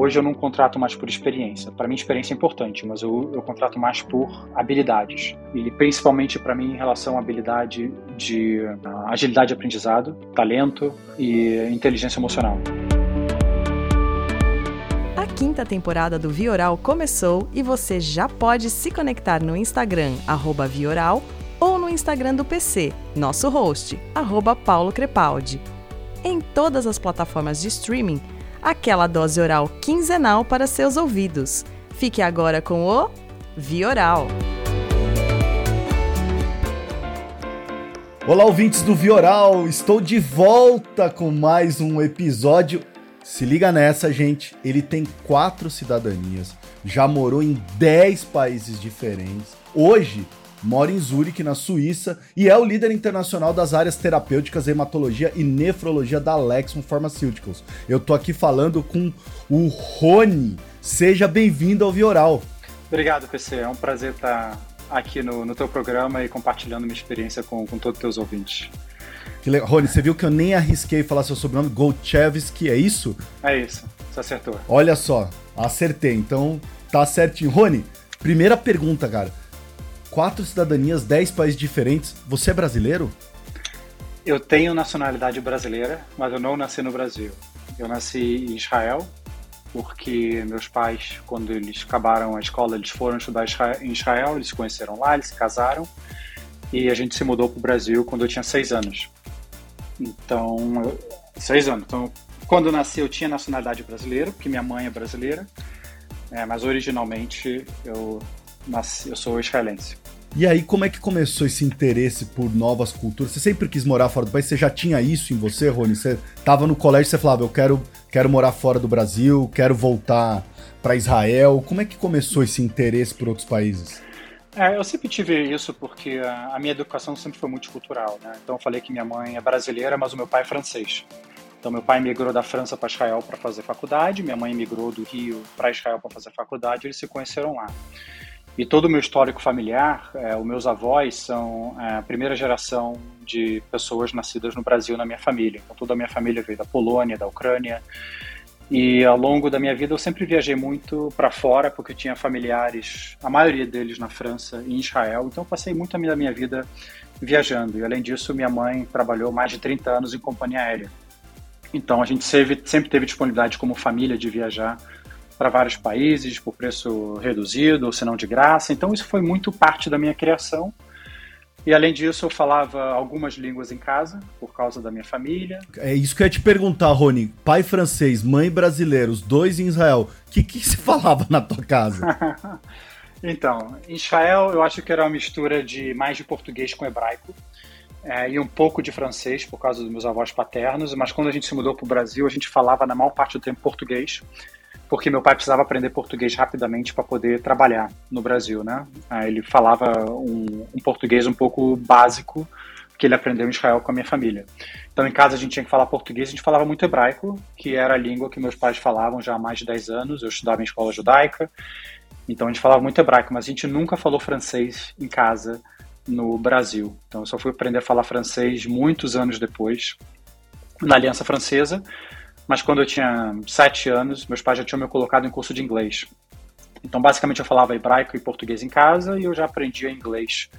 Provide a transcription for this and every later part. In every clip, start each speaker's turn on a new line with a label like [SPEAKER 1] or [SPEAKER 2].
[SPEAKER 1] hoje eu não contrato mais por experiência. Para mim, experiência é importante, mas eu, eu contrato mais por habilidades. E principalmente para mim, em relação à habilidade de uh, agilidade de aprendizado, talento e inteligência emocional.
[SPEAKER 2] A quinta temporada do Vioral começou e você já pode se conectar no Instagram, Vioral, ou no Instagram do PC, nosso host, Paulo Crepaldi. Em todas as plataformas de streaming, aquela dose oral quinzenal para seus ouvidos. Fique agora com o Vioral.
[SPEAKER 3] Olá, ouvintes do Vioral! Estou de volta com mais um episódio. Se liga nessa, gente. Ele tem quatro cidadanias, já morou em dez países diferentes. Hoje mora em Zurique, na Suíça, e é o líder internacional das áreas terapêuticas, hematologia e nefrologia da Lexman Pharmaceuticals. Eu tô aqui falando com o Rony. Seja bem-vindo ao Vioral.
[SPEAKER 1] Obrigado, PC. É um prazer estar aqui no, no teu programa e compartilhando minha experiência com, com todos os teus ouvintes.
[SPEAKER 3] Que Rony, você viu que eu nem arrisquei falar seu sobrenome, Golchevski, é isso?
[SPEAKER 1] É isso, você acertou.
[SPEAKER 3] Olha só, acertei, então tá certinho. Rony, primeira pergunta, cara quatro cidadanias, dez países diferentes. Você é brasileiro?
[SPEAKER 1] Eu tenho nacionalidade brasileira, mas eu não nasci no Brasil. Eu nasci em Israel, porque meus pais, quando eles acabaram a escola, eles foram estudar em Israel, eles se conheceram lá, eles se casaram, e a gente se mudou para o Brasil quando eu tinha seis anos. Então, seis anos. Então, quando eu nasci, eu tinha nacionalidade brasileira, porque minha mãe é brasileira, é, mas originalmente eu nasci, eu sou israelense.
[SPEAKER 3] E aí, como é que começou esse interesse por novas culturas? Você sempre quis morar fora do país? Você já tinha isso em você, Rony? Você tava no colégio e você falava, eu quero, quero morar fora do Brasil, quero voltar para Israel. Como é que começou esse interesse por outros países?
[SPEAKER 1] É, eu sempre tive isso porque a, a minha educação sempre foi multicultural, né? Então eu falei que minha mãe é brasileira, mas o meu pai é francês. Então meu pai migrou da França para Israel para fazer faculdade, minha mãe migrou do Rio para Israel para fazer faculdade, eles se conheceram lá. E todo o meu histórico familiar, é, os meus avós são é, a primeira geração de pessoas nascidas no Brasil na minha família. Então toda a minha família veio da Polônia, da Ucrânia. E ao longo da minha vida eu sempre viajei muito para fora, porque eu tinha familiares, a maioria deles na França e em Israel. Então eu passei muito a minha, minha vida viajando. E além disso, minha mãe trabalhou mais de 30 anos em companhia aérea. Então a gente sempre, sempre teve disponibilidade como família de viajar para vários países por preço reduzido, ou se não de graça. Então isso foi muito parte da minha criação. E além disso, eu falava algumas línguas em casa, por causa da minha família.
[SPEAKER 3] É isso que eu ia te perguntar, Rony. Pai francês, mãe brasileira, os dois em Israel. O que, que se falava na tua casa?
[SPEAKER 1] então, em Israel eu acho que era uma mistura de mais de português com hebraico. É, e um pouco de francês por causa dos meus avós paternos, mas quando a gente se mudou para o Brasil, a gente falava na maior parte do tempo português porque meu pai precisava aprender português rapidamente para poder trabalhar no Brasil, né? Ele falava um, um, português um pouco básico que ele aprendeu em Israel com a minha família. Então, em casa a gente tinha que falar português, a gente falava muito hebraico, que era a língua que meus pais falavam já há mais de 10 anos. Eu estudava em escola judaica, então a gente falava muito hebraico, mas a gente nunca falou francês em casa no Brasil. Então, eu só fui aprender a falar francês muitos anos depois, na Aliança Francesa, mas quando eu tinha sete anos, meus pais já tinham me colocado em curso de inglês. Então, basicamente, eu falava hebraico e português em casa e eu já aprendia inglês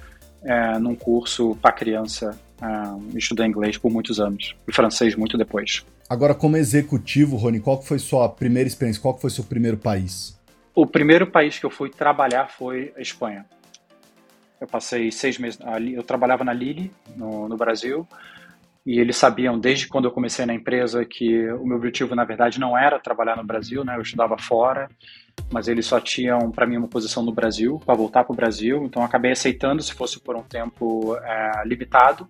[SPEAKER 1] é, num curso para criança. É, estudei inglês por muitos anos e francês muito depois.
[SPEAKER 3] Agora, como executivo, Rony, qual foi sua primeira experiência? Qual foi seu primeiro país?
[SPEAKER 1] O primeiro país que eu fui trabalhar foi a Espanha. Eu passei seis meses ali. Eu trabalhava na Lille, no, no Brasil e eles sabiam desde quando eu comecei na empresa que o meu objetivo na verdade não era trabalhar no Brasil, né? Eu estudava fora, mas eles só tinham para mim uma posição no Brasil para voltar para o Brasil, então acabei aceitando se fosse por um tempo é, limitado.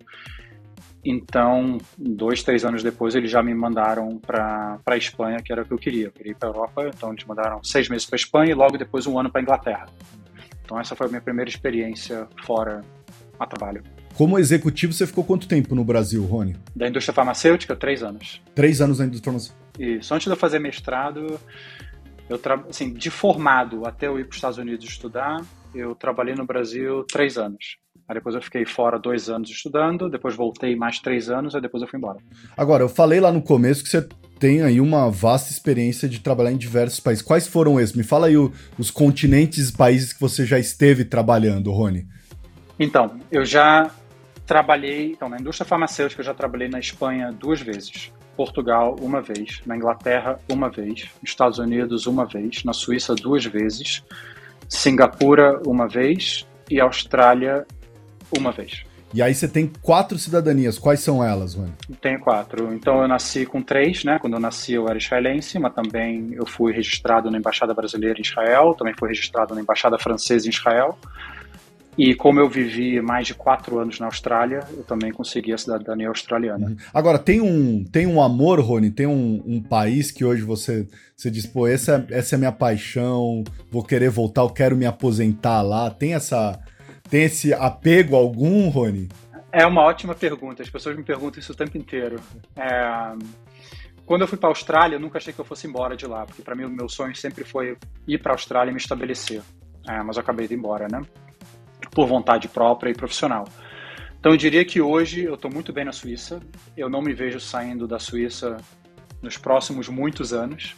[SPEAKER 1] Então, dois, três anos depois, eles já me mandaram para a Espanha, que era o que eu queria. Eu queria ir para a Europa, então eles mandaram seis meses para a Espanha e logo depois um ano para a Inglaterra. Então, essa foi a minha primeira experiência fora a trabalho.
[SPEAKER 3] Como executivo, você ficou quanto tempo no Brasil, Rony?
[SPEAKER 1] Da indústria farmacêutica, três anos.
[SPEAKER 3] Três anos na indústria farmacêutica.
[SPEAKER 1] Isso. Antes de eu fazer mestrado, eu tra... assim, de formado até eu ir para os Estados Unidos estudar, eu trabalhei no Brasil três anos. Aí depois eu fiquei fora dois anos estudando, depois voltei mais três anos, aí depois eu fui embora.
[SPEAKER 3] Agora, eu falei lá no começo que você tem aí uma vasta experiência de trabalhar em diversos países. Quais foram esses? Me fala aí o, os continentes e países que você já esteve trabalhando, Rony.
[SPEAKER 1] Então, eu já trabalhei, então, na indústria farmacêutica, eu já trabalhei na Espanha duas vezes, Portugal uma vez, na Inglaterra uma vez, nos Estados Unidos uma vez, na Suíça duas vezes, Singapura uma vez e Austrália uma vez.
[SPEAKER 3] E aí você tem quatro cidadanias. Quais são elas, mano?
[SPEAKER 1] Tenho quatro. Então eu nasci com três, né? Quando eu nasci eu era israelense, mas também eu fui registrado na Embaixada Brasileira em Israel, também fui registrado na Embaixada Francesa em Israel. E como eu vivi mais de quatro anos na Austrália, eu também consegui a cidadania australiana. Uhum.
[SPEAKER 3] Agora, tem um, tem um amor, Rony? Tem um, um país que hoje você, você diz, pô, essa, essa é a minha paixão, vou querer voltar, eu quero me aposentar lá. Tem essa tem esse apego algum, Rony?
[SPEAKER 1] É uma ótima pergunta. As pessoas me perguntam isso o tempo inteiro. É... Quando eu fui para a Austrália, eu nunca achei que eu fosse embora de lá, porque para mim o meu sonho sempre foi ir para a Austrália e me estabelecer. É, mas eu acabei de ir embora, né? Por vontade própria e profissional. Então eu diria que hoje eu estou muito bem na Suíça. Eu não me vejo saindo da Suíça nos próximos muitos anos.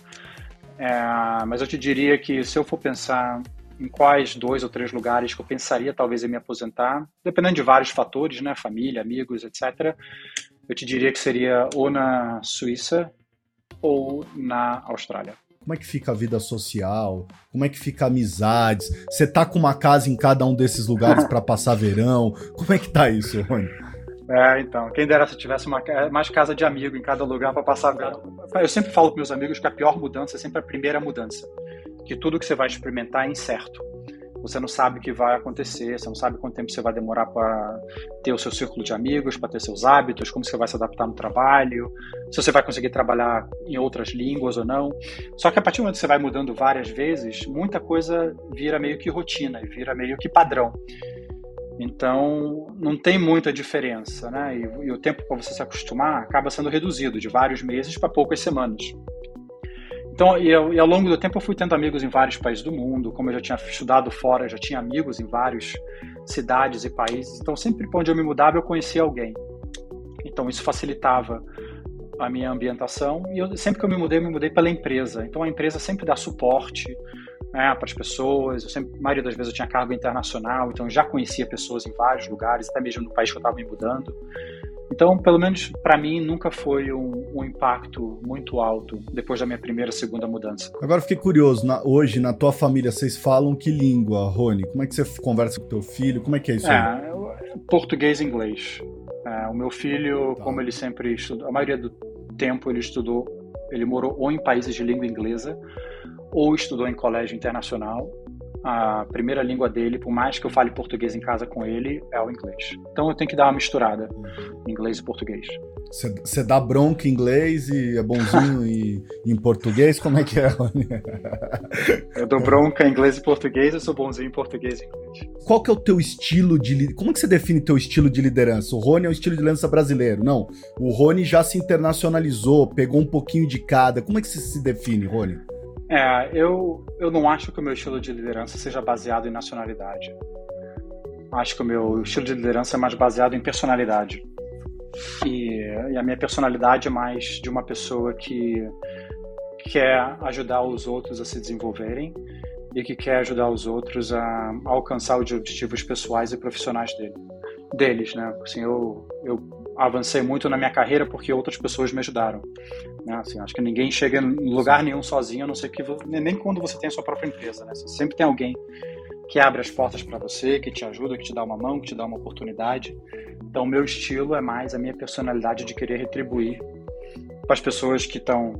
[SPEAKER 1] É, mas eu te diria que se eu for pensar em quais dois ou três lugares que eu pensaria talvez em me aposentar, dependendo de vários fatores, né, família, amigos, etc. Eu te diria que seria ou na Suíça ou na Austrália.
[SPEAKER 3] Como é que fica a vida social? Como é que fica amizades? Você tá com uma casa em cada um desses lugares para passar verão? Como é que tá isso, Rony?
[SPEAKER 1] É, então, quem dera se tivesse uma, mais casa de amigo em cada lugar para passar verão. Eu sempre falo com meus amigos que a pior mudança é sempre a primeira mudança que tudo que você vai experimentar é incerto. Você não sabe o que vai acontecer, você não sabe quanto tempo você vai demorar para ter o seu círculo de amigos, para ter seus hábitos, como você vai se adaptar no trabalho, se você vai conseguir trabalhar em outras línguas ou não. Só que a partir do momento que você vai mudando várias vezes, muita coisa vira meio que rotina, vira meio que padrão. Então, não tem muita diferença, né? E, e o tempo para você se acostumar acaba sendo reduzido de vários meses para poucas semanas. Então, e, eu, e, ao longo do tempo eu fui tendo amigos em vários países do mundo, como eu já tinha estudado fora, já tinha amigos em várias cidades e países. Então, sempre onde eu me mudava, eu conhecia alguém. Então, isso facilitava a minha ambientação. E eu, sempre que eu me mudei, eu me mudei pela empresa. Então, a empresa sempre dá suporte né, para as pessoas. Eu sempre, a maioria das vezes eu tinha cargo internacional, então eu já conhecia pessoas em vários lugares, até mesmo no país que eu estava me mudando. Então, pelo menos para mim, nunca foi um, um, impacto muito alto depois da minha primeira, segunda mudança.
[SPEAKER 3] Agora fiquei curioso, na, hoje na tua família vocês falam que língua, Rony? Como é que você conversa com teu filho? Como é que é isso?
[SPEAKER 1] É, português e inglês. É, o meu filho, tá. como ele sempre estudou, a maioria do tempo ele estudou, ele morou ou em países de língua inglesa ou estudou em colégio internacional a primeira língua dele, por mais que eu fale português em casa com ele, é o inglês. Então eu tenho que dar uma misturada, inglês e português.
[SPEAKER 3] Você dá bronca em inglês e é bonzinho e, em português? Como é que é?
[SPEAKER 1] eu dou bronca em inglês e português, eu sou bonzinho em português e inglês.
[SPEAKER 3] Qual que é o teu estilo de... Como é que você define teu estilo de liderança? O Rony é o estilo de liderança brasileiro. Não, o Rony já se internacionalizou, pegou um pouquinho de cada. Como é que você se define, Rony?
[SPEAKER 1] É, eu, eu não acho que o meu estilo de liderança seja baseado em nacionalidade. Acho que o meu estilo de liderança é mais baseado em personalidade. E, e a minha personalidade é mais de uma pessoa que quer ajudar os outros a se desenvolverem e que quer ajudar os outros a, alcançar os objetivos pessoais e profissionais dele, deles, né? Assim, eu, eu avancei muito na minha carreira porque outras pessoas me ajudaram. Né? Assim, acho que ninguém chega em lugar nenhum sozinho, a não ser que nem quando você tem a sua própria empresa. Né? Você sempre tem alguém que abre as portas para você, que te ajuda, que te dá uma mão, que te dá uma oportunidade. Então, o meu estilo é mais a minha personalidade de querer retribuir para as pessoas que estão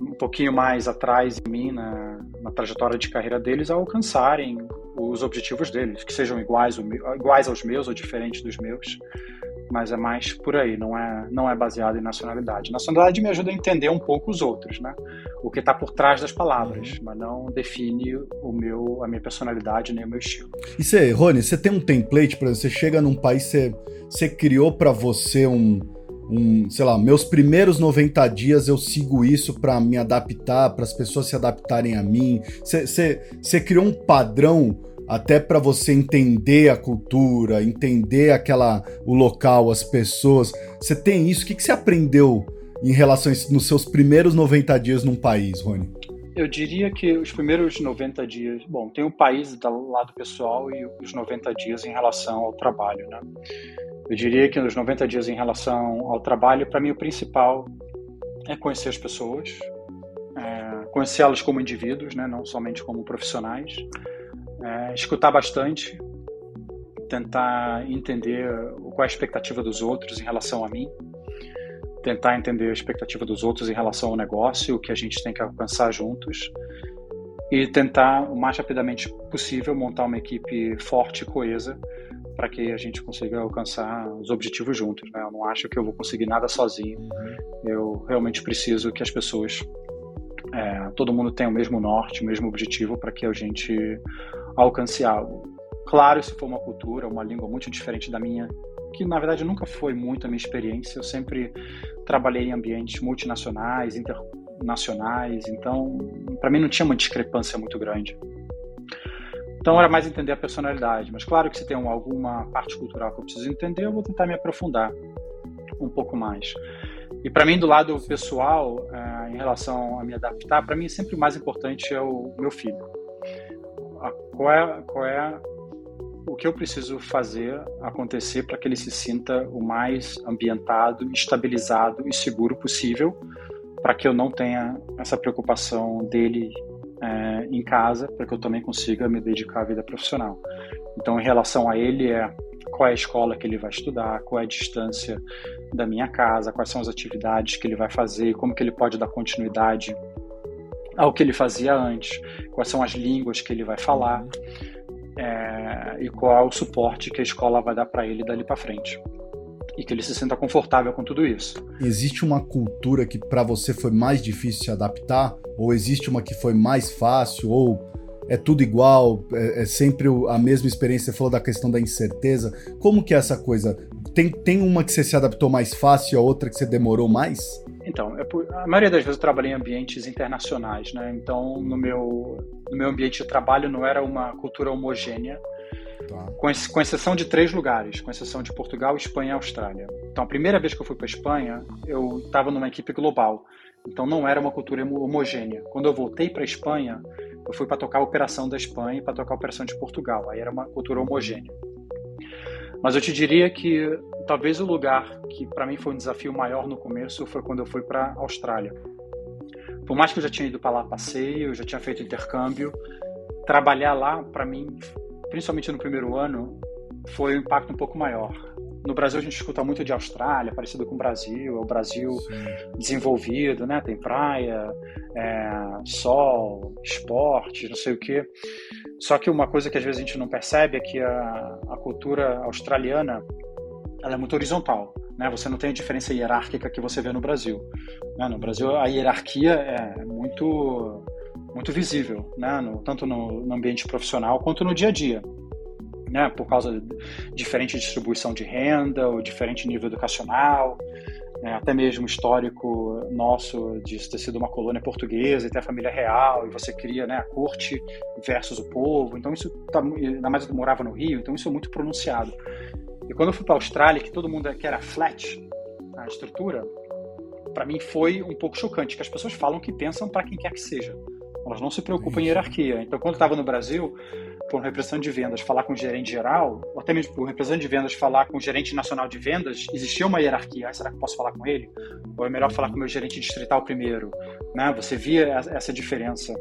[SPEAKER 1] um pouquinho mais atrás de mim na, na trajetória de carreira deles a alcançarem os objetivos deles, que sejam iguais, iguais aos meus ou diferentes dos meus mas é mais por aí, não é, não é baseado em nacionalidade. Nacionalidade me ajuda a entender um pouco os outros, né? O que está por trás das palavras, uhum. mas não define o meu, a minha personalidade nem o meu estilo.
[SPEAKER 3] E você, Rony, você tem um template, por exemplo, você chega num país, você, você criou para você um, um, sei lá, meus primeiros 90 dias eu sigo isso para me adaptar, para as pessoas se adaptarem a mim. Você, você, você criou um padrão até para você entender a cultura, entender aquela o local, as pessoas. Você tem isso? O que, que você aprendeu em relação a isso, nos seus primeiros 90 dias num país, Rony?
[SPEAKER 1] Eu diria que os primeiros 90 dias, bom, tem o país do lado pessoal e os 90 dias em relação ao trabalho, né? Eu diria que nos 90 dias em relação ao trabalho, para mim o principal é conhecer as pessoas, é, conhecê-las como indivíduos, né, não somente como profissionais, é, escutar bastante, tentar entender qual é a expectativa dos outros em relação a mim, tentar entender a expectativa dos outros em relação ao negócio, o que a gente tem que alcançar juntos e tentar o mais rapidamente possível montar uma equipe forte e coesa para que a gente consiga alcançar os objetivos juntos. Né? Eu não acho que eu vou conseguir nada sozinho. Eu realmente preciso que as pessoas, é, todo mundo tenha o mesmo norte, o mesmo objetivo para que a gente alcance algo. Claro, se for uma cultura, uma língua muito diferente da minha, que na verdade nunca foi muito a minha experiência. Eu sempre trabalhei em ambientes multinacionais, internacionais, então para mim não tinha uma discrepância muito grande. Então era mais entender a personalidade, mas claro que se tem alguma parte cultural que eu preciso entender, eu vou tentar me aprofundar um pouco mais. E para mim, do lado pessoal, é, em relação a me adaptar, para mim sempre o mais importante é o meu filho. Qual é, qual é o que eu preciso fazer acontecer para que ele se sinta o mais ambientado, estabilizado e seguro possível, para que eu não tenha essa preocupação dele é, em casa, para que eu também consiga me dedicar à vida profissional. Então, em relação a ele, é qual é a escola que ele vai estudar, qual é a distância da minha casa, quais são as atividades que ele vai fazer, como que ele pode dar continuidade ao que ele fazia antes, quais são as línguas que ele vai falar é, e qual é o suporte que a escola vai dar para ele dali para frente. E que ele se sinta confortável com tudo isso.
[SPEAKER 3] Existe uma cultura que para você foi mais difícil se adaptar? Ou existe uma que foi mais fácil? Ou é tudo igual? É, é sempre a mesma experiência? Você falou da questão da incerteza. Como que é essa coisa? Tem, tem uma que você se adaptou mais fácil e a outra que você demorou mais?
[SPEAKER 1] Então, é por, a maioria das vezes eu trabalhei em ambientes internacionais, né? Então, no meu, no meu ambiente de trabalho não era uma cultura homogênea, tá. com, com, exceção de três lugares, com exceção de Portugal, Espanha e Austrália. Então, a primeira vez que eu fui para Espanha, eu estava numa equipe global. Então, não era uma cultura homogênea. Quando eu voltei para Espanha, eu fui para tocar a operação da Espanha e para tocar a operação de Portugal. Aí era uma cultura homogênea. Mas eu te diria que talvez o lugar que para mim foi um desafio maior no começo foi quando eu fui para a Austrália. Por mais que eu já tinha ido para lá passeio, já tinha feito intercâmbio, trabalhar lá para mim, principalmente no primeiro ano, foi um impacto um pouco maior. No Brasil a gente escuta muito de Austrália, parecido com o Brasil, é o Brasil Sim. desenvolvido, né? Tem praia, é, sol, esporte, não sei o quê. Só que uma coisa que às vezes a gente não percebe é que a, a cultura australiana ela é muito horizontal. Né? Você não tem a diferença hierárquica que você vê no Brasil. Né? No Brasil, a hierarquia é muito, muito visível, né? no, tanto no, no, ambiente profissional quanto no dia a dia. Né? Por causa de diferente distribuição de renda, ou diferente nível educacional, né, até mesmo histórico nosso de ter sido uma colônia portuguesa e ter a família real, e você cria né, a corte versus o povo. Então, isso, tá, ainda mais eu morava no Rio, então isso é muito pronunciado. E quando eu fui para a Austrália, que todo mundo que era flat, a estrutura, para mim foi um pouco chocante, que as pessoas falam que pensam para quem quer que seja. Elas não se preocupam em hierarquia. Então, quando eu estava no Brasil, por um representante de vendas falar com o gerente geral, ou até mesmo por um representante de vendas falar com o gerente nacional de vendas, existia uma hierarquia. Ah, será que eu posso falar com ele? Ou é melhor falar com o meu gerente distrital primeiro? Né? Você via essa diferença.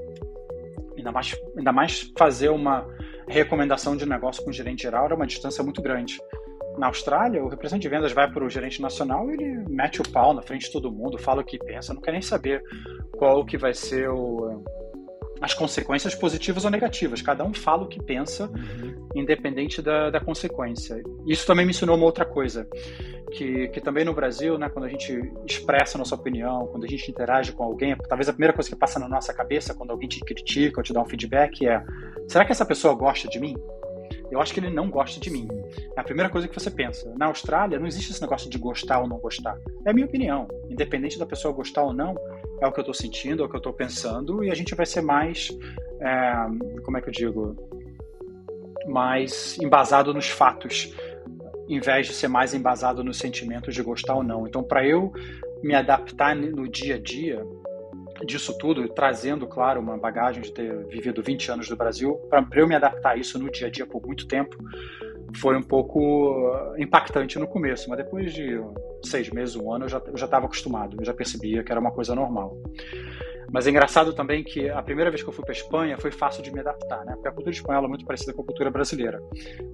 [SPEAKER 1] Ainda mais, ainda mais fazer uma recomendação de negócio com o gerente geral era uma distância muito grande. Na Austrália, o representante de vendas vai para o gerente nacional e ele mete o pau na frente de todo mundo, fala o que pensa, não quer nem saber qual que vai ser o, as consequências positivas ou negativas. Cada um fala o que pensa, uhum. independente da, da consequência. Isso também me ensinou uma outra coisa, que, que também no Brasil, né, quando a gente expressa a nossa opinião, quando a gente interage com alguém, talvez a primeira coisa que passa na nossa cabeça quando alguém te critica ou te dá um feedback é: será que essa pessoa gosta de mim? Eu acho que ele não gosta de mim. É a primeira coisa que você pensa. Na Austrália, não existe esse negócio de gostar ou não gostar. É a minha opinião. Independente da pessoa gostar ou não, é o que eu estou sentindo, é o que eu estou pensando, e a gente vai ser mais, é, como é que eu digo, mais embasado nos fatos, em vez de ser mais embasado nos sentimentos de gostar ou não. Então, para eu me adaptar no dia a dia disso tudo, trazendo, claro, uma bagagem de ter vivido 20 anos no Brasil, para eu me adaptar a isso no dia a dia por muito tempo, foi um pouco impactante no começo, mas depois de seis meses, um ano, eu já estava acostumado, eu já percebia que era uma coisa normal. Mas é engraçado também que a primeira vez que eu fui para Espanha foi fácil de me adaptar, né? Porque a cultura espanhola é muito parecida com a cultura brasileira.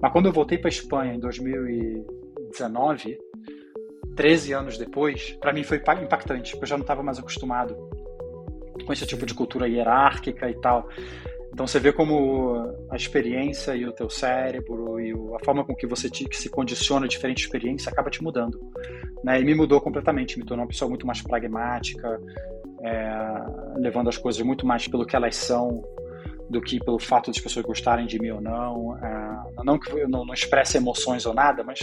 [SPEAKER 1] Mas quando eu voltei para Espanha em 2019, 13 anos depois, para mim foi impactante, porque eu já não estava mais acostumado com esse tipo de cultura hierárquica e tal. Então você vê como a experiência e o teu cérebro e a forma com que você te, que se condiciona a diferente experiência acaba te mudando. Né? E me mudou completamente, me tornou uma pessoa muito mais pragmática, é, levando as coisas muito mais pelo que elas são do que pelo fato das pessoas gostarem de mim ou não. É, não que eu não, não expresse emoções ou nada, mas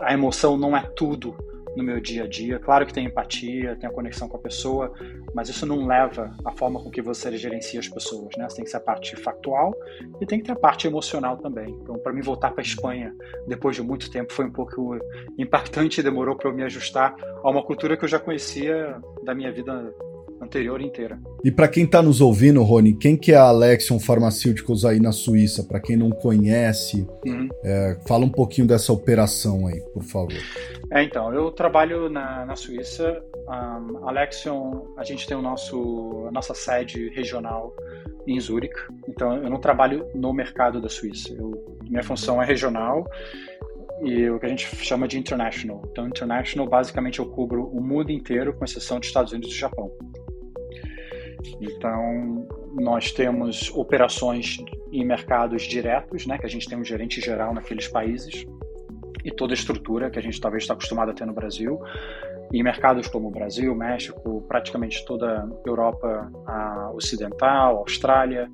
[SPEAKER 1] a emoção não é tudo no meu dia a dia. Claro que tem empatia, tem a conexão com a pessoa, mas isso não leva a forma com que você gerencia as pessoas, né? Você tem que ser a parte factual e tem que ter a parte emocional também. Então, para mim voltar para a Espanha depois de muito tempo foi um pouco impactante e demorou para eu me ajustar a uma cultura que eu já conhecia da minha vida anterior inteira.
[SPEAKER 3] E para quem está nos ouvindo, Rony, quem que é a Alexion Pharmaceuticals aí na Suíça? Para quem não conhece, uhum. é, fala um pouquinho dessa operação aí, por favor.
[SPEAKER 1] É, então, eu trabalho na, na Suíça. Um, Alexion, a gente tem o nosso, a nossa sede regional em Zurique. Então, eu não trabalho no mercado da Suíça. Eu, minha função é regional e o que a gente chama de international. Então, international, basicamente, eu cubro o mundo inteiro, com exceção dos Estados Unidos e Japão. Então, nós temos operações em mercados diretos, né, que a gente tem um gerente geral naqueles países, e toda a estrutura que a gente talvez está acostumado a ter no Brasil. Em mercados como o Brasil, México, praticamente toda a Europa a Ocidental, Austrália,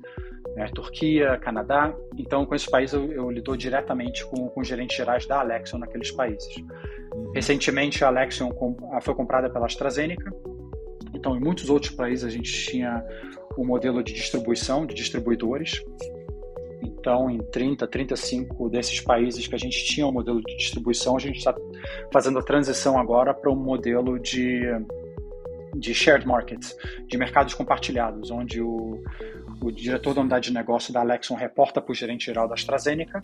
[SPEAKER 1] né, Turquia, Canadá. Então, com esses países, eu, eu lido diretamente com, com gerentes gerais da Alexion naqueles países. Uhum. Recentemente, a Alexion foi comprada pela AstraZeneca, então, em muitos outros países a gente tinha o um modelo de distribuição, de distribuidores. Então, em 30, 35 desses países que a gente tinha um modelo de distribuição, a gente está fazendo a transição agora para um modelo de, de shared markets, de mercados compartilhados, onde o, o diretor da unidade de negócio da Alexon reporta para o gerente geral da AstraZeneca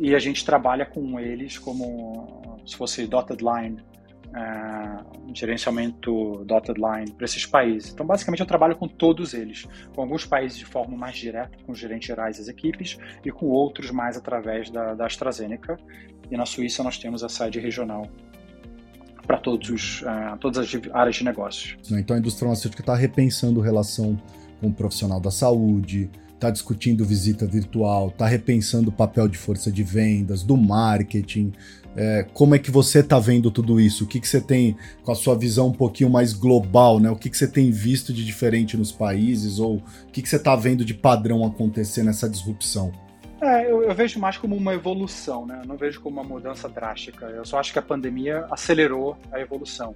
[SPEAKER 1] e a gente trabalha com eles como se fosse dotted line uh, gerenciamento dotted line para esses países. Então, basicamente, eu trabalho com todos eles, com alguns países de forma mais direta, com os gerentes gerais das equipes, e com outros mais através da, da AstraZeneca. E na Suíça nós temos a sede regional para todos os, uh, todas as áreas de negócios.
[SPEAKER 3] Então, a indústria farmacêutica está repensando relação com o profissional da saúde, está discutindo visita virtual, está repensando o papel de força de vendas, do marketing, é, como é que você está vendo tudo isso? O que, que você tem com a sua visão um pouquinho mais global, né? O que, que você tem visto de diferente nos países ou o que, que você está vendo de padrão acontecer nessa disrupção?
[SPEAKER 1] É, eu, eu, vejo mais como uma evolução, né? Eu não vejo como uma mudança drástica. Eu só acho que a pandemia acelerou a evolução.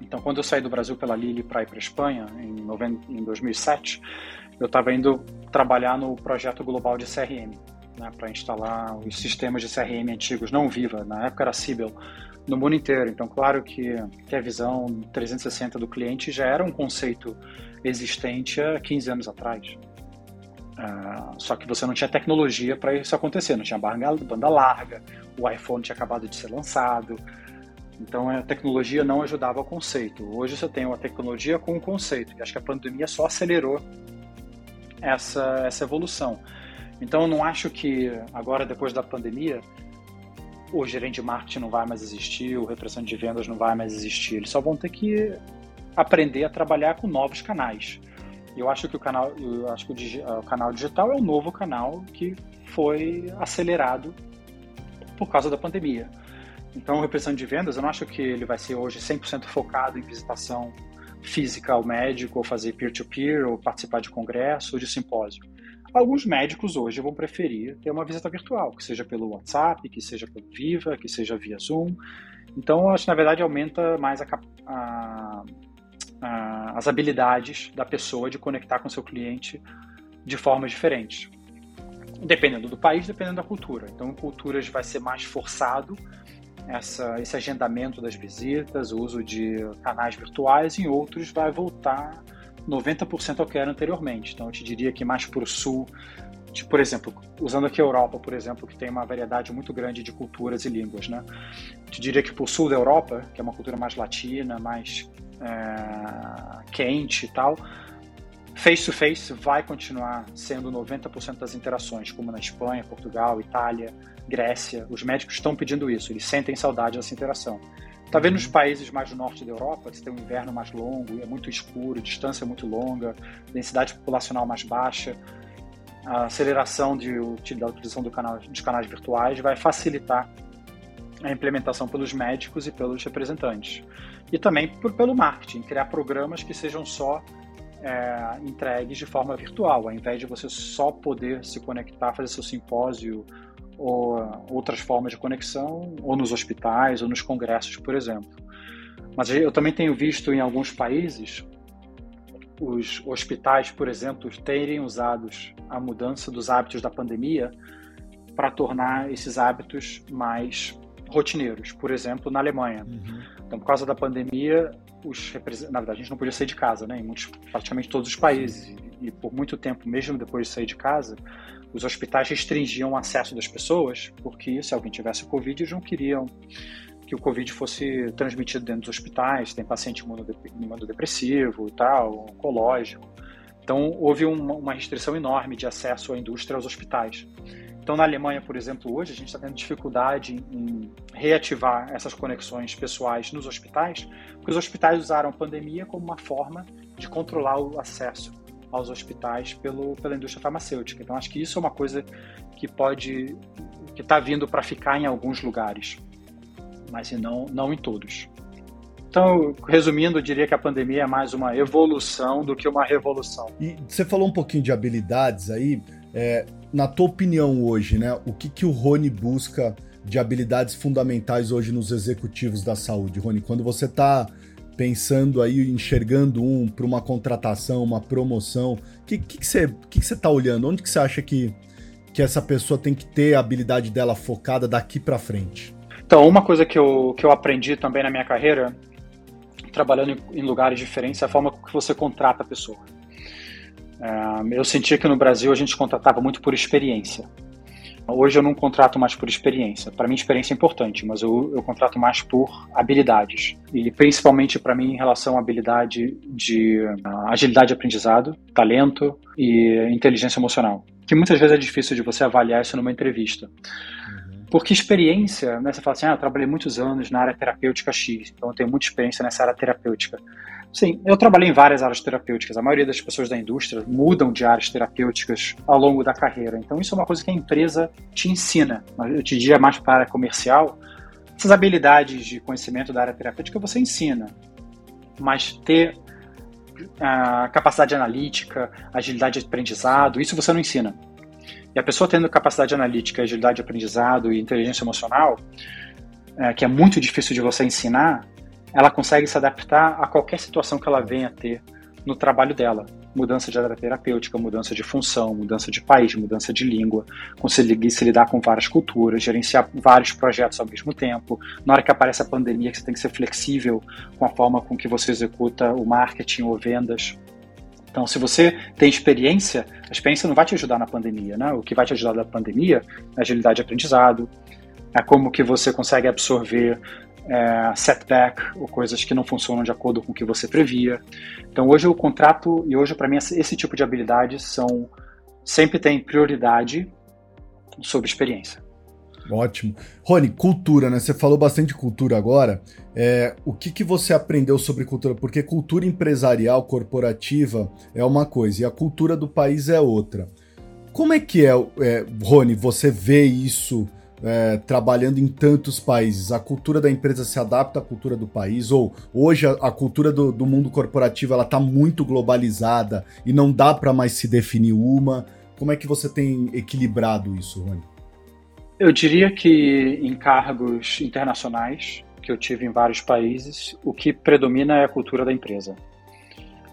[SPEAKER 1] Então, quando eu saí do Brasil pela Lili para ir para a Espanha, em, em 2007, eu estava indo trabalhar no projeto global de CRM né, para instalar os sistemas de CRM antigos, não Viva, na época era Siebel, no mundo inteiro. Então, claro que, que a visão 360 do cliente já era um conceito existente há 15 anos atrás. Uh, só que você não tinha tecnologia para isso acontecer, não tinha banda larga, o iPhone tinha acabado de ser lançado, então a tecnologia não ajudava o conceito. Hoje você tem uma tecnologia com um conceito, e acho que a pandemia só acelerou essa, essa evolução. Então, eu não acho que agora, depois da pandemia, o gerente de marketing não vai mais existir, o representante de vendas não vai mais existir. Eles só vão ter que aprender a trabalhar com novos canais. Eu acho que o canal, eu acho que o, o canal digital é o novo canal que foi acelerado por causa da pandemia. Então, o representante de vendas, eu não acho que ele vai ser hoje 100% focado em visitação física ao médico, ou fazer peer-to-peer, -peer, ou participar de congresso ou de simpósio. Alguns médicos hoje vão preferir ter uma visita virtual, que seja pelo WhatsApp, que seja pelo Viva, que seja via Zoom. Então, acho que na verdade aumenta mais a, a, a, as habilidades da pessoa de conectar com seu cliente de formas diferentes. Dependendo do país, dependendo da cultura. Então, em culturas vai ser mais forçado essa, esse agendamento das visitas, o uso de canais virtuais, em outros vai voltar 90% ao que era anteriormente. Então, eu te diria que mais para o sul, tipo, por exemplo, usando aqui a Europa, por exemplo, que tem uma variedade muito grande de culturas e línguas, né? Eu te diria que para o sul da Europa, que é uma cultura mais latina, mais é, quente e tal, face-to-face -face vai continuar sendo 90% das interações, como na Espanha, Portugal, Itália, Grécia. Os médicos estão pedindo isso, eles sentem saudade dessa interação. Tá vendo nos países mais do norte da Europa, que tem um inverno mais longo, é muito escuro, distância muito longa, densidade populacional mais baixa, a aceleração de, da utilização do canal, dos canais virtuais vai facilitar a implementação pelos médicos e pelos representantes. E também por, pelo marketing, criar programas que sejam só é, entregues de forma virtual, ao invés de você só poder se conectar, fazer seu simpósio ou outras formas de conexão, ou nos hospitais, ou nos congressos, por exemplo. Mas eu também tenho visto em alguns países os hospitais, por exemplo, terem usado a mudança dos hábitos da pandemia para tornar esses hábitos mais rotineiros. Por exemplo, na Alemanha. Uhum. Então, por causa da pandemia, os na verdade, a gente não podia sair de casa, né? Em muitos, praticamente todos os países. E, e por muito tempo, mesmo depois de sair de casa, os hospitais restringiam o acesso das pessoas, porque se alguém tivesse Covid, eles não queriam que o Covid fosse transmitido dentro dos hospitais, tem paciente imunodepressivo e tal, oncológico. Então, houve uma restrição enorme de acesso à indústria aos hospitais. Então, na Alemanha, por exemplo, hoje a gente está tendo dificuldade em reativar essas conexões pessoais nos hospitais, porque os hospitais usaram a pandemia como uma forma de controlar o acesso aos hospitais pelo, pela indústria farmacêutica. Então, acho que isso é uma coisa que pode, que está vindo para ficar em alguns lugares, mas não, não em todos. Então, resumindo, eu diria que a pandemia é mais uma evolução do que uma revolução.
[SPEAKER 3] E você falou um pouquinho de habilidades aí. É, na tua opinião hoje, né? O que, que o Rony busca de habilidades fundamentais hoje nos executivos da saúde, Rony? Quando você está pensando aí, enxergando um para uma contratação, uma promoção, o que, que, que, você que, que você está olhando? Onde que você acha que, que essa pessoa tem que ter a habilidade dela focada daqui para frente?
[SPEAKER 1] Então, uma coisa que eu, que eu aprendi também na minha carreira, trabalhando em, em lugares diferentes, é a forma que você contrata a pessoa. É, eu sentia que no Brasil a gente contratava muito por experiência. Hoje eu não contrato mais por experiência. Para mim, experiência é importante, mas eu, eu contrato mais por habilidades. E principalmente para mim, em relação à habilidade de uh, agilidade de aprendizado, talento e inteligência emocional. Que muitas vezes é difícil de você avaliar isso numa entrevista. Uhum. Porque experiência, né, você fala assim, ah, eu trabalhei muitos anos na área terapêutica X, então eu tenho muita experiência nessa área terapêutica. Sim, eu trabalhei em várias áreas terapêuticas. A maioria das pessoas da indústria mudam de áreas terapêuticas ao longo da carreira. Então, isso é uma coisa que a empresa te ensina. Eu te diria mais para comercial. Essas habilidades de conhecimento da área terapêutica você ensina, mas ter a capacidade analítica, agilidade de aprendizado, isso você não ensina. E a pessoa tendo capacidade analítica, agilidade de aprendizado e inteligência emocional, é, que é muito difícil de você ensinar, ela consegue se adaptar a qualquer situação que ela venha a ter no trabalho dela. Mudança de área terapêutica, mudança de função, mudança de país, mudança de língua, conseguir se lidar com várias culturas, gerenciar vários projetos ao mesmo tempo. Na hora que aparece a pandemia, você tem que ser flexível com a forma com que você executa o marketing ou vendas. Então, se você tem experiência, a experiência não vai te ajudar na pandemia, né? O que vai te ajudar na pandemia é agilidade de aprendizado, é como que você consegue absorver é, setback ou coisas que não funcionam de acordo com o que você previa. Então hoje o contrato e hoje para mim esse tipo de habilidades são sempre tem prioridade sobre experiência.
[SPEAKER 3] Ótimo. Rony, cultura, né? Você falou bastante de cultura agora. É, o que, que você aprendeu sobre cultura? Porque cultura empresarial, corporativa é uma coisa e a cultura do país é outra. Como é que é, é Rony, você vê isso é, trabalhando em tantos países, a cultura da empresa se adapta à cultura do país, ou hoje a, a cultura do, do, mundo corporativo ela está muito globalizada e não dá para mais se definir uma. Como é que você tem equilibrado isso, Rony?
[SPEAKER 1] Eu diria que em cargos internacionais, que eu tive em vários países, o que predomina é a cultura da empresa.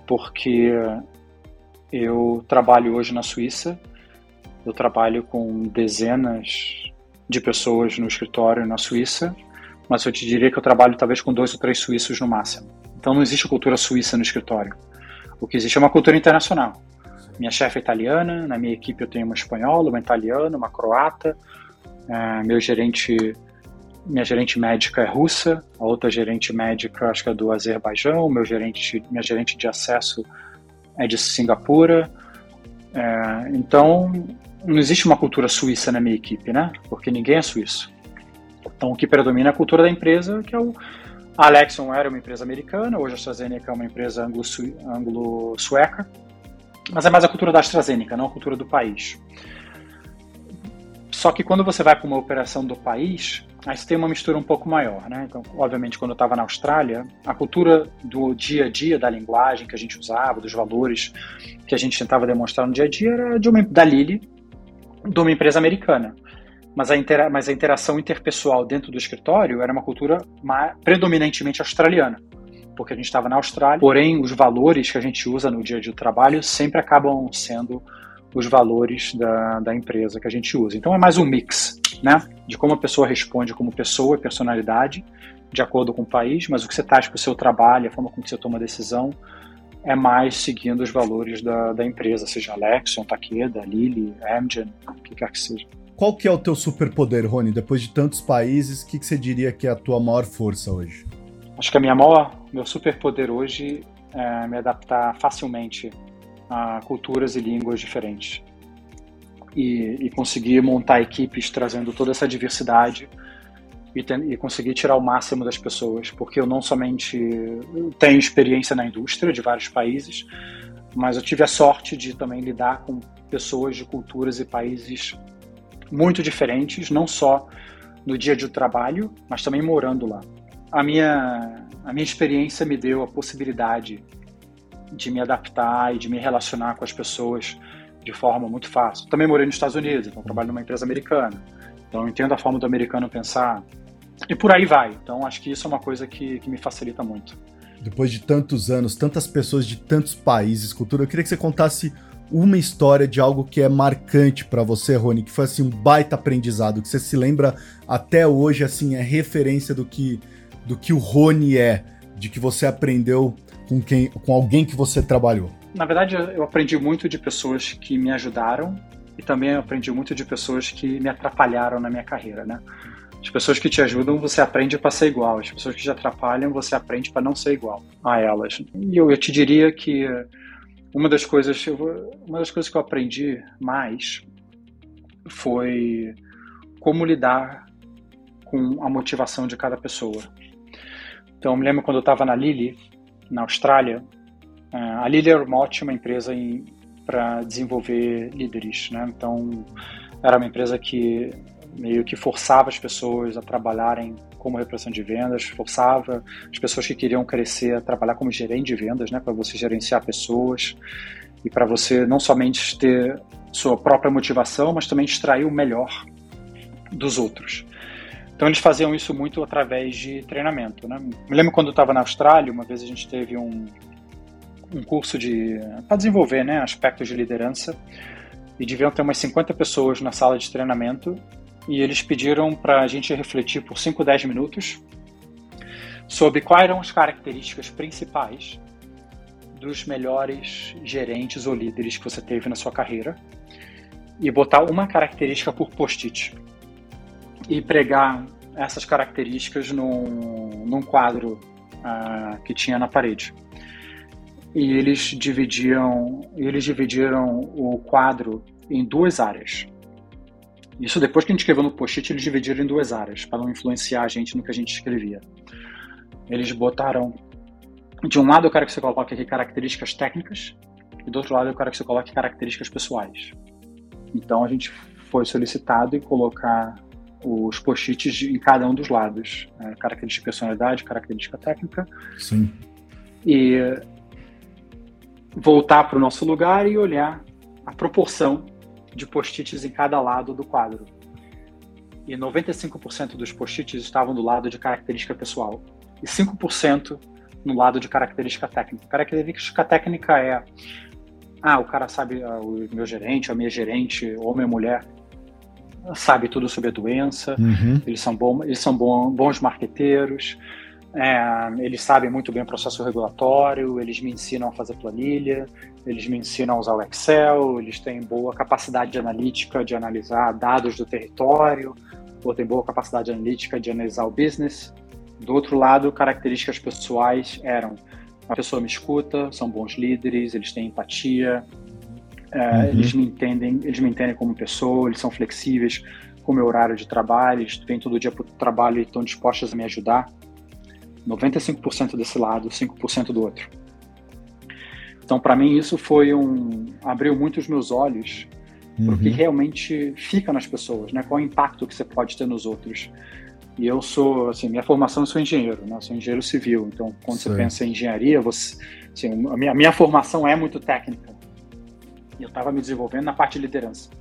[SPEAKER 1] Porque eu trabalho hoje na Suíça, eu trabalho com dezenas de pessoas no escritório na Suíça, mas eu te diria que eu trabalho talvez com dois ou três suíços no máximo. Então não existe cultura suíça no escritório. O que existe é uma cultura internacional. Minha chefe é italiana, na minha equipe eu tenho uma espanhola, uma italiana, uma croata, é, meu gerente, minha gerente médica é russa, a outra gerente médica acho que é do Azerbaijão, meu gerente, minha gerente de acesso é de Singapura. É, então não existe uma cultura suíça na minha equipe, né? Porque ninguém é suíço. Então o que predomina é a cultura da empresa, que é o a Alexon era uma empresa americana, hoje a AstraZeneca é uma empresa anglo-sueca, mas é mais a cultura da AstraZeneca, não a cultura do país. Só que quando você vai para uma operação do país, aí você tem uma mistura um pouco maior, né? Então, obviamente, quando eu estava na Austrália, a cultura do dia a dia, da linguagem que a gente usava, dos valores que a gente tentava demonstrar no dia a dia era de uma, da Lili, de uma empresa americana mas a, intera mas a interação interpessoal dentro do escritório era uma cultura predominantemente australiana, porque a gente estava na Austrália, porém os valores que a gente usa no dia a dia do trabalho sempre acabam sendo os valores da, da empresa que a gente usa. Então é mais um mix, né, de como a pessoa responde como pessoa e personalidade, de acordo com o país, mas o que você traz para o seu trabalho, a forma como você toma decisão, é mais seguindo os valores da, da empresa, seja Alexion, Takeda, Lilly, Amgen, o que quer que seja.
[SPEAKER 3] Qual que é o teu superpoder, Rony? Depois de tantos países, o que, que você diria que é a tua maior força hoje?
[SPEAKER 1] Acho que a minha maior, meu superpoder hoje é me adaptar facilmente a culturas e línguas diferentes. E, e conseguir montar equipes trazendo toda essa diversidade e, e, conseguir tirar o máximo das pessoas, porque eu não somente tenho experiência na indústria de vários países, mas eu tive a sorte de também lidar com pessoas de culturas e países muito diferentes, não só no dia do trabalho, mas também morando lá. A minha, a minha experiência me deu a possibilidade de me adaptar e de me relacionar com as pessoas de forma muito fácil. Também morei nos Estados Unidos, então trabalho numa empresa americana. Então eu entendo a forma do americano pensar. E por aí vai. Então acho que isso é uma coisa que, que me facilita muito.
[SPEAKER 3] Depois de tantos anos, tantas pessoas de tantos países, cultura, eu queria que você contasse uma história de algo que é marcante para você, Rony, que foi assim um baita aprendizado, que você se lembra até hoje, assim, é referência do que do que o Rony é, de que você aprendeu com quem, com alguém que você trabalhou.
[SPEAKER 1] Na verdade, eu aprendi muito de pessoas que me ajudaram e também aprendi muito de pessoas que me atrapalharam na minha carreira, né? As pessoas que te ajudam, você aprende para ser igual. As pessoas que te atrapalham, você aprende para não ser igual a elas. E eu, eu te diria que uma das coisas, uma das coisas que eu aprendi mais foi como lidar com a motivação de cada pessoa. Então, eu me lembro quando eu estava na Lilly, na Austrália, é, a Lilly era uma ótima empresa para desenvolver líderes, né? Então, era uma empresa que meio que forçava as pessoas a trabalharem como repressão de vendas, forçava as pessoas que queriam crescer a trabalhar como gerente de vendas, né, para você gerenciar pessoas e para você não somente ter sua própria motivação, mas também extrair o melhor dos outros. Então eles faziam isso muito através de treinamento. Né? Me lembro quando eu estava na Austrália, uma vez a gente teve um, um curso de para desenvolver né, aspectos de liderança e deviam ter umas 50 pessoas na sala de treinamento e eles pediram para a gente refletir por 5, 10 minutos sobre quais eram as características principais dos melhores gerentes ou líderes que você teve na sua carreira e botar uma característica por post-it e pregar essas características num, num quadro uh, que tinha na parede. E eles dividiam, eles dividiram o quadro em duas áreas. Isso depois que a gente escreveu no post-it, eles dividiram em duas áreas, para não influenciar a gente no que a gente escrevia. Eles botaram. De um lado, eu quero que você coloque aqui características técnicas, e do outro lado, eu quero que você coloque características pessoais. Então, a gente foi solicitado em colocar os post-its em cada um dos lados: né? característica de personalidade, característica técnica.
[SPEAKER 3] Sim.
[SPEAKER 1] E voltar para o nosso lugar e olhar a proporção de post-its em cada lado do quadro. E 95% dos post-its estavam do lado de característica pessoal e 5% no lado de característica técnica. Característica técnica é ah, o cara sabe, ah, o meu gerente, a minha gerente, homem ou mulher, sabe tudo sobre a doença, uhum. eles são, bom, eles são bom, bons marqueteiros, é, eles sabem muito bem o processo regulatório, eles me ensinam a fazer planilha, eles me ensinam a usar o Excel, eles têm boa capacidade analítica de analisar dados do território, ou têm boa capacidade analítica de analisar o business. Do outro lado, características pessoais eram a pessoa me escuta, são bons líderes, eles têm empatia, é, uhum. eles me entendem, eles me entendem como pessoa, eles são flexíveis com o meu horário de trabalho, eles vêm todo dia para o trabalho e estão dispostos a me ajudar. 95% desse lado, 5% do outro. Então, para mim, isso foi um. abriu muito os meus olhos uhum. para o que realmente fica nas pessoas, né? Qual é o impacto que você pode ter nos outros. E eu sou, assim, minha formação eu sou engenheiro, né? Eu sou engenheiro civil. Então, quando você pensa em engenharia, você, assim, a minha, a minha formação é muito técnica. E eu estava me desenvolvendo na parte de liderança.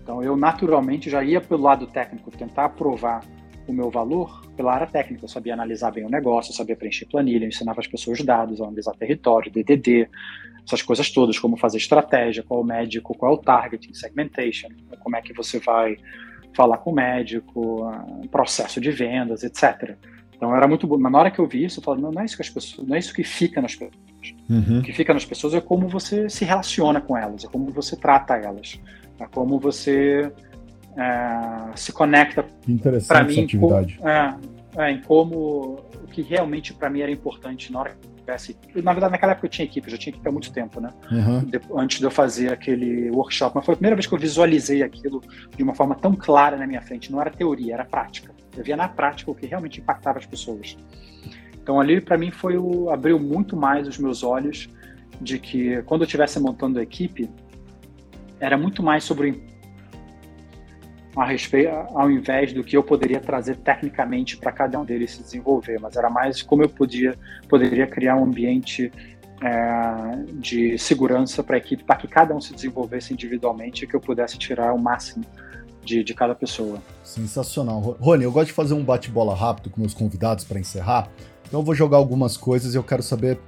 [SPEAKER 1] Então, eu naturalmente já ia pelo lado técnico, tentar provar o meu valor pela área técnica. Eu sabia analisar bem o negócio, eu sabia preencher planilha, eu ensinava as pessoas dados, analisar território, DDD, essas coisas todas, como fazer estratégia, qual o médico, qual é o targeting, segmentation, como é que você vai falar com o médico, processo de vendas, etc. Então era muito bom. Mas na hora que eu vi isso, eu falei, não, não é isso que as pessoas, não é isso que fica nas pessoas. Uhum. O que fica nas pessoas é como você se relaciona com elas, é como você trata elas, é como você é, se conecta
[SPEAKER 3] para mim.
[SPEAKER 1] Com, é, é, em como o que realmente para mim era importante na hora que tivesse. Na verdade, naquela época eu tinha equipe, eu já tinha equipe há muito tempo, né? Uhum. De, antes de eu fazer aquele workshop. Mas foi a primeira vez que eu visualizei aquilo de uma forma tão clara na minha frente. Não era teoria, era prática. Eu via na prática o que realmente impactava as pessoas. Então ali para mim foi o abriu muito mais os meus olhos de que quando eu estivesse montando a equipe era muito mais sobre a respeito, ao invés do que eu poderia trazer tecnicamente para cada um deles se desenvolver, mas era mais como eu podia, poderia criar um ambiente é, de segurança para a equipe, para que cada um se desenvolvesse individualmente e que eu pudesse tirar o máximo de, de cada pessoa.
[SPEAKER 3] Sensacional. Rony, eu gosto de fazer um bate-bola rápido com meus convidados para encerrar, então eu vou jogar algumas coisas e eu quero saber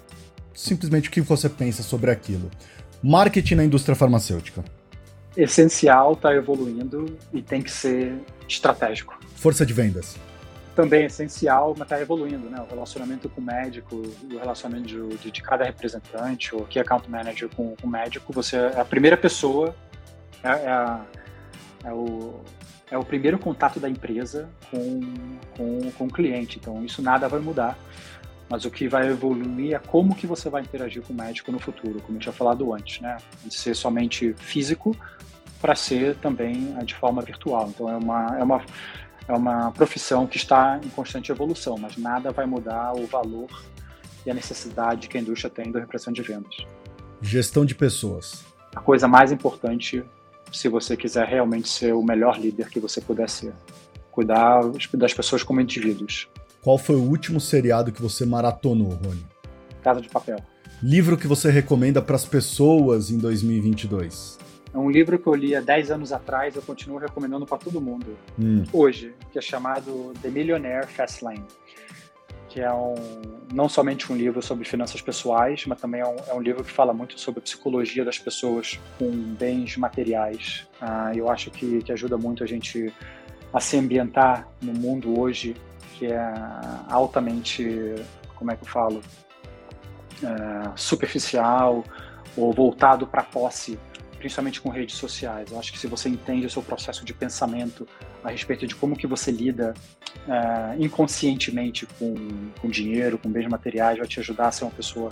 [SPEAKER 3] simplesmente o que você pensa sobre aquilo. Marketing na indústria farmacêutica
[SPEAKER 1] essencial, está evoluindo e tem que ser estratégico.
[SPEAKER 3] Força de vendas.
[SPEAKER 1] Também é essencial, mas está evoluindo, né? O relacionamento com o médico, o relacionamento de, de cada representante, o que account manager com, com o médico, você é a primeira pessoa, é, é, a, é, o, é o primeiro contato da empresa com, com, com o cliente. Então, isso nada vai mudar. Mas o que vai evoluir é como que você vai interagir com o médico no futuro, como eu tinha falado antes, né? De ser somente físico para ser também eh, de forma virtual. Então é uma, é uma, é uma profissão que está em constante evolução, mas nada vai mudar o valor e a necessidade que a indústria tem da repressão de vendas.
[SPEAKER 3] Gestão de pessoas.
[SPEAKER 1] A coisa mais importante, se você quiser realmente ser o melhor líder que você puder ser, cuidar das pessoas como indivíduos.
[SPEAKER 3] Qual foi o último seriado que você maratonou, Rony?
[SPEAKER 1] Casa de Papel.
[SPEAKER 3] Livro que você recomenda para as pessoas em 2022?
[SPEAKER 1] É um livro que eu li há 10 anos atrás, eu continuo recomendando para todo mundo hum. hoje, que é chamado The Millionaire Fast Lane, que é um, não somente um livro sobre finanças pessoais, mas também é um, é um livro que fala muito sobre a psicologia das pessoas com bens materiais. Ah, eu acho que, que ajuda muito a gente a se ambientar no mundo hoje que é altamente, como é que eu falo, é, superficial ou voltado para posse principalmente com redes sociais. Eu acho que se você entende o seu processo de pensamento a respeito de como que você lida uh, inconscientemente com, com dinheiro, com bens materiais, vai te ajudar a ser uma pessoa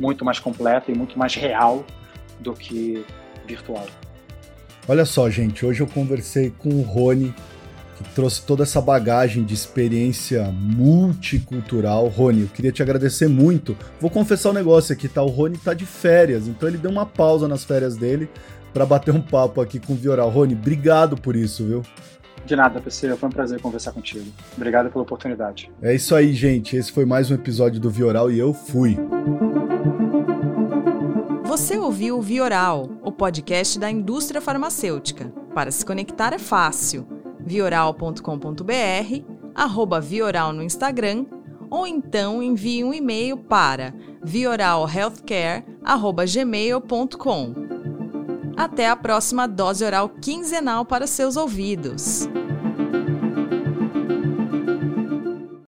[SPEAKER 1] muito mais completa e muito mais real do que virtual.
[SPEAKER 3] Olha só, gente, hoje eu conversei com o Rony, que trouxe toda essa bagagem de experiência multicultural. Rony, eu queria te agradecer muito. Vou confessar um negócio aqui, tá? O Rony tá de férias, então ele deu uma pausa nas férias dele para bater um papo aqui com o Vioral. Rony, obrigado por isso, viu?
[SPEAKER 1] De nada, PC. Foi um prazer conversar contigo. Obrigado pela oportunidade.
[SPEAKER 3] É isso aí, gente. Esse foi mais um episódio do Vioral e eu fui.
[SPEAKER 2] Você ouviu o Vioral, o podcast da indústria farmacêutica. Para se conectar é fácil vioral.com.br, arroba Vioral no Instagram, ou então envie um e-mail para vioralhealthcare.gmail.com. Até a próxima dose oral quinzenal para seus ouvidos.